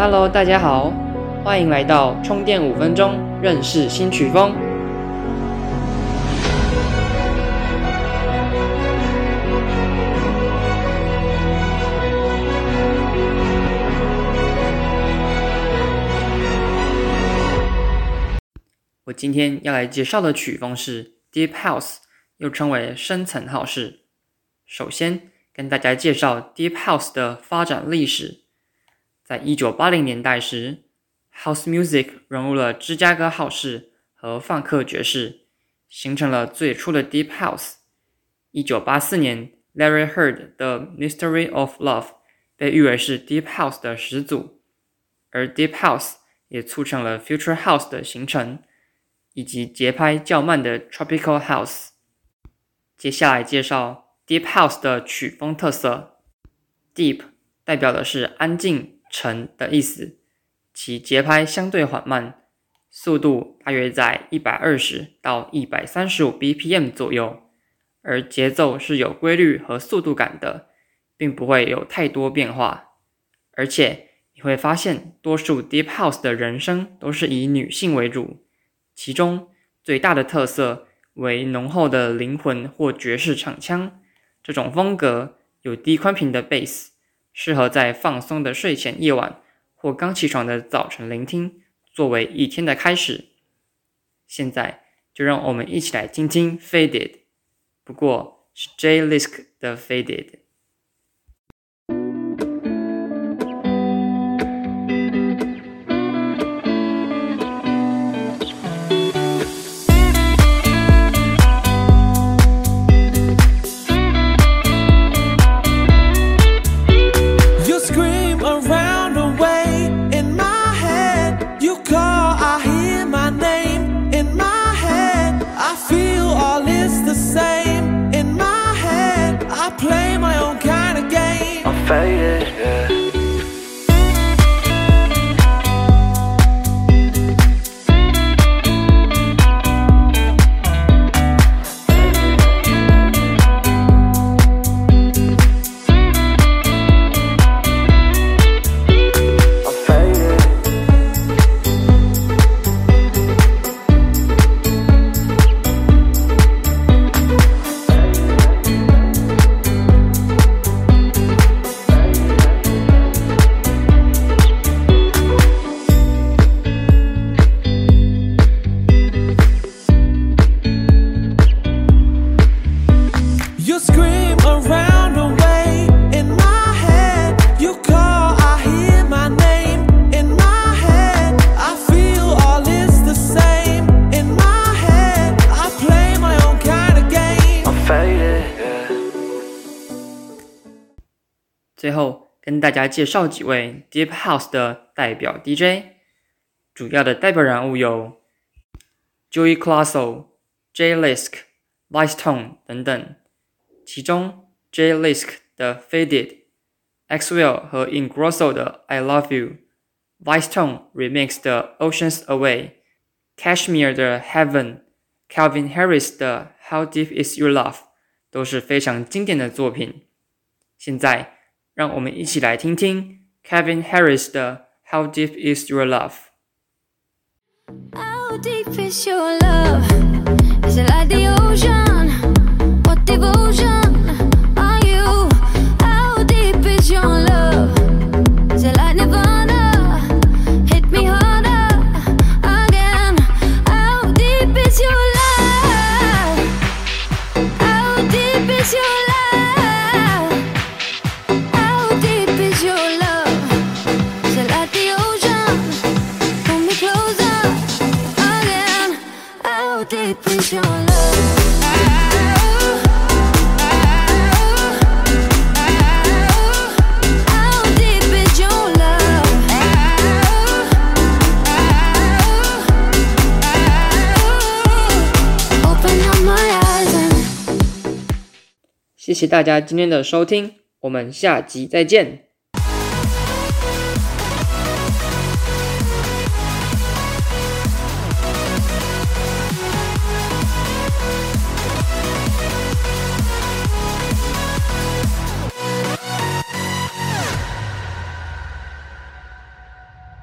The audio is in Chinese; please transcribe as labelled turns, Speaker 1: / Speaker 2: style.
Speaker 1: Hello，大家好，欢迎来到充电五分钟认识新曲风。我今天要来介绍的曲风是 Deep House，又称为深层浩式。首先跟大家介绍 Deep House 的发展历史。在一九八零年代时，House Music 融入了芝加哥浩式和放克爵士，形成了最初的 Deep House。一九八四年，Larry Heard 的 Mystery of Love 被誉为是 Deep House 的始祖，而 Deep House 也促成了 Future House 的形成，以及节拍较慢的 Tropical House。接下来介绍 Deep House 的曲风特色，Deep 代表的是安静。沉的意思，其节拍相对缓慢，速度大约在一百二十到一百三十五 BPM 左右，而节奏是有规律和速度感的，并不会有太多变化。而且你会发现，多数 Deep House 的人声都是以女性为主，其中最大的特色为浓厚的灵魂或爵士唱腔。这种风格有低宽频的 Bass。适合在放松的睡前夜晚或刚起床的早晨聆听，作为一天的开始。现在就让我们一起来听听《Faded》，不过是 Jay Lisk 的《Faded》。faded. 最后跟大家介绍几位 Deep House 的代表 DJ，主要的代表人物有 Joey Classo、Jay Lisk、Vice Tone 等等。其中 Jay Lisk 的 Faded、Axwell 和 Ingrosso 的 I Love You、Vice Tone Remix 的 Oceans Away、Cashmere 的 Heaven、Calvin Harris 的 How Deep Is Your Love 都是非常经典的作品。现在。 让我们一起来听听 Kevin Harris 的 How Deep Is Your Love。How deep is your love? Is it like the ocean? What devotion? 谢谢大家今天的收听，我们下集再见。